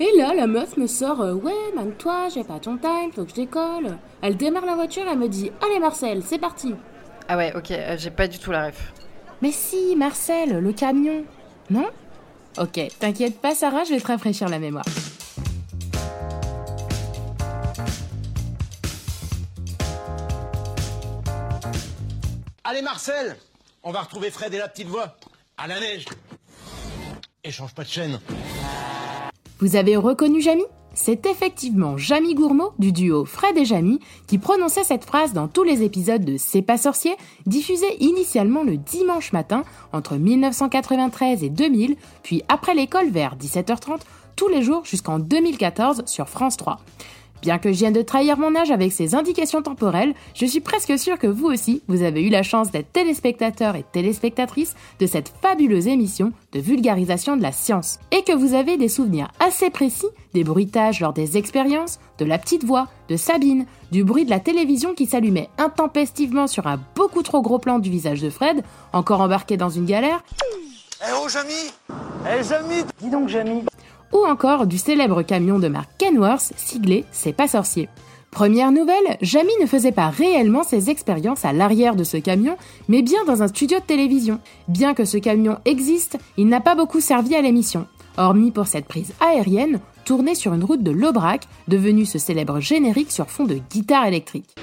Et là, la meuf me sort euh, Ouais, man, toi, j'ai pas ton time, faut que je décolle. Elle démarre la voiture, elle me dit Allez, Marcel, c'est parti. Ah ouais, ok, euh, j'ai pas du tout la ref. Mais si, Marcel, le camion. Non? Ok, t'inquiète pas, Sarah, je vais te rafraîchir la mémoire. Allez Marcel, on va retrouver Fred et la petite voix. À la neige. Et change pas de chaîne. Vous avez reconnu Jamie C'est effectivement Jamie Gourmaud du duo Fred et Jamie qui prononçait cette phrase dans tous les épisodes de C'est pas sorcier, diffusés initialement le dimanche matin entre 1993 et 2000, puis après l'école vers 17h30, tous les jours jusqu'en 2014 sur France 3. Bien que je vienne de trahir mon âge avec ces indications temporelles, je suis presque sûre que vous aussi, vous avez eu la chance d'être téléspectateur et téléspectatrice de cette fabuleuse émission de vulgarisation de la science. Et que vous avez des souvenirs assez précis des bruitages lors des expériences, de la petite voix, de Sabine, du bruit de la télévision qui s'allumait intempestivement sur un beaucoup trop gros plan du visage de Fred, encore embarqué dans une galère. Eh oh Jamie Eh Jamie Dis donc, Jamie, ou encore du célèbre camion de marque Kenworth siglé C'est pas sorcier. Première nouvelle, Jamie ne faisait pas réellement ses expériences à l'arrière de ce camion, mais bien dans un studio de télévision. Bien que ce camion existe, il n'a pas beaucoup servi à l'émission, hormis pour cette prise aérienne tournée sur une route de l'Aubrac, devenue ce célèbre générique sur fond de guitare électrique.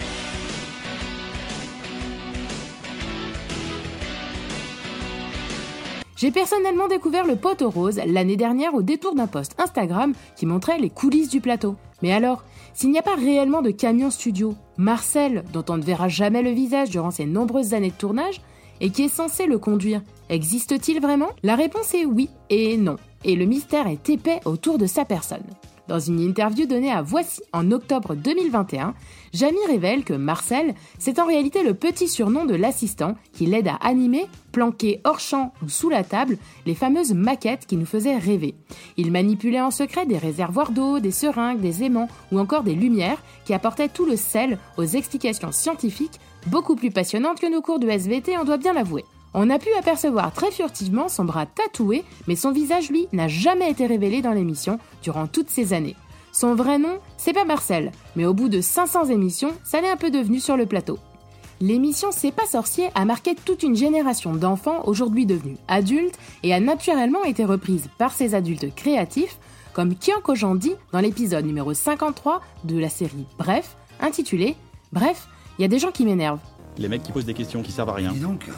J'ai personnellement découvert le poteau rose l'année dernière au détour d'un post Instagram qui montrait les coulisses du plateau. Mais alors, s'il n'y a pas réellement de camion studio, Marcel, dont on ne verra jamais le visage durant ses nombreuses années de tournage, et qui est censé le conduire, existe-t-il vraiment? La réponse est oui et non, et le mystère est épais autour de sa personne. Dans une interview donnée à Voici en octobre 2021, Jamie révèle que Marcel, c'est en réalité le petit surnom de l'assistant qui l'aide à animer, planqué hors champ ou sous la table, les fameuses maquettes qui nous faisaient rêver. Il manipulait en secret des réservoirs d'eau, des seringues, des aimants ou encore des lumières qui apportaient tout le sel aux explications scientifiques beaucoup plus passionnantes que nos cours de SVT, on doit bien l'avouer. On a pu apercevoir très furtivement son bras tatoué, mais son visage, lui, n'a jamais été révélé dans l'émission durant toutes ces années. Son vrai nom, c'est pas Marcel, mais au bout de 500 émissions, ça l'est un peu devenu sur le plateau. L'émission C'est pas sorcier a marqué toute une génération d'enfants aujourd'hui devenus adultes et a naturellement été reprise par ces adultes créatifs, comme Kian Kojandi dans l'épisode numéro 53 de la série Bref, intitulé Bref, il y a des gens qui m'énervent. Les mecs qui posent des questions qui servent à rien. Dis donc,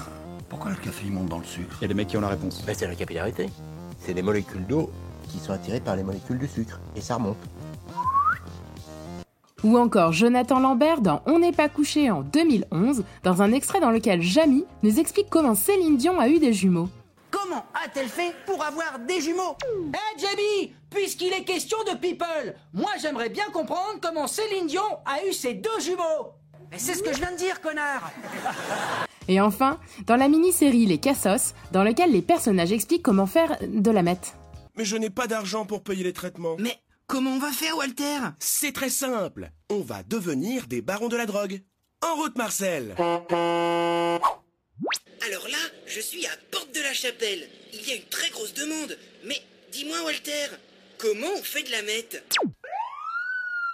pourquoi le café il monte dans le sucre Et les mecs qui ont la réponse. Ben, c'est la capillarité. C'est des molécules d'eau qui sont attirées par les molécules du sucre. Et ça remonte. Ou encore Jonathan Lambert dans On n'est pas couché en 2011, dans un extrait dans lequel Jamie nous explique comment Céline Dion a eu des jumeaux. comment a-t-elle fait pour avoir des jumeaux? Eh Jamie, puisqu'il est question de people, moi j'aimerais bien comprendre comment Céline Dion a eu ses deux jumeaux. Mais c'est ce que je viens de dire, connard Et enfin, dans la mini-série Les Cassos, dans lequel les personnages expliquent comment faire de la meth. Mais je n'ai pas d'argent pour payer les traitements. Mais comment on va faire, Walter? C'est très simple. On va devenir des barons de la drogue. En route, Marcel Alors là, je suis à Porte de la Chapelle. Il y a une très grosse demande. Mais dis-moi, Walter, comment on fait de la meth?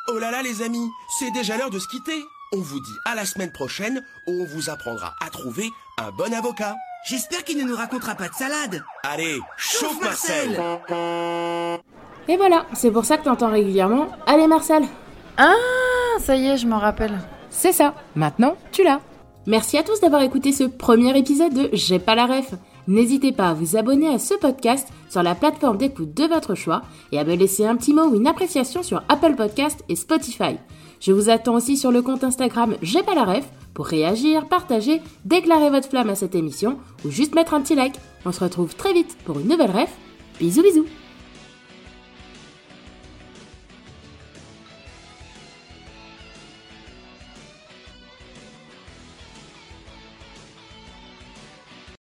Oh là là, les amis, c'est déjà l'heure de se quitter. On vous dit à la semaine prochaine où on vous apprendra à trouver un bon avocat. J'espère qu'il ne nous racontera pas de salade. Allez, chauffe Marcel Et voilà, c'est pour ça que t'entends régulièrement Allez Marcel Ah, ça y est, je m'en rappelle. C'est ça, maintenant tu l'as. Merci à tous d'avoir écouté ce premier épisode de J'ai pas la ref. N'hésitez pas à vous abonner à ce podcast sur la plateforme d'écoute de votre choix et à me laisser un petit mot ou une appréciation sur Apple Podcast et Spotify. Je vous attends aussi sur le compte Instagram J'ai pas la ref pour réagir, partager, déclarer votre flamme à cette émission ou juste mettre un petit like. On se retrouve très vite pour une nouvelle ref. Bisous bisous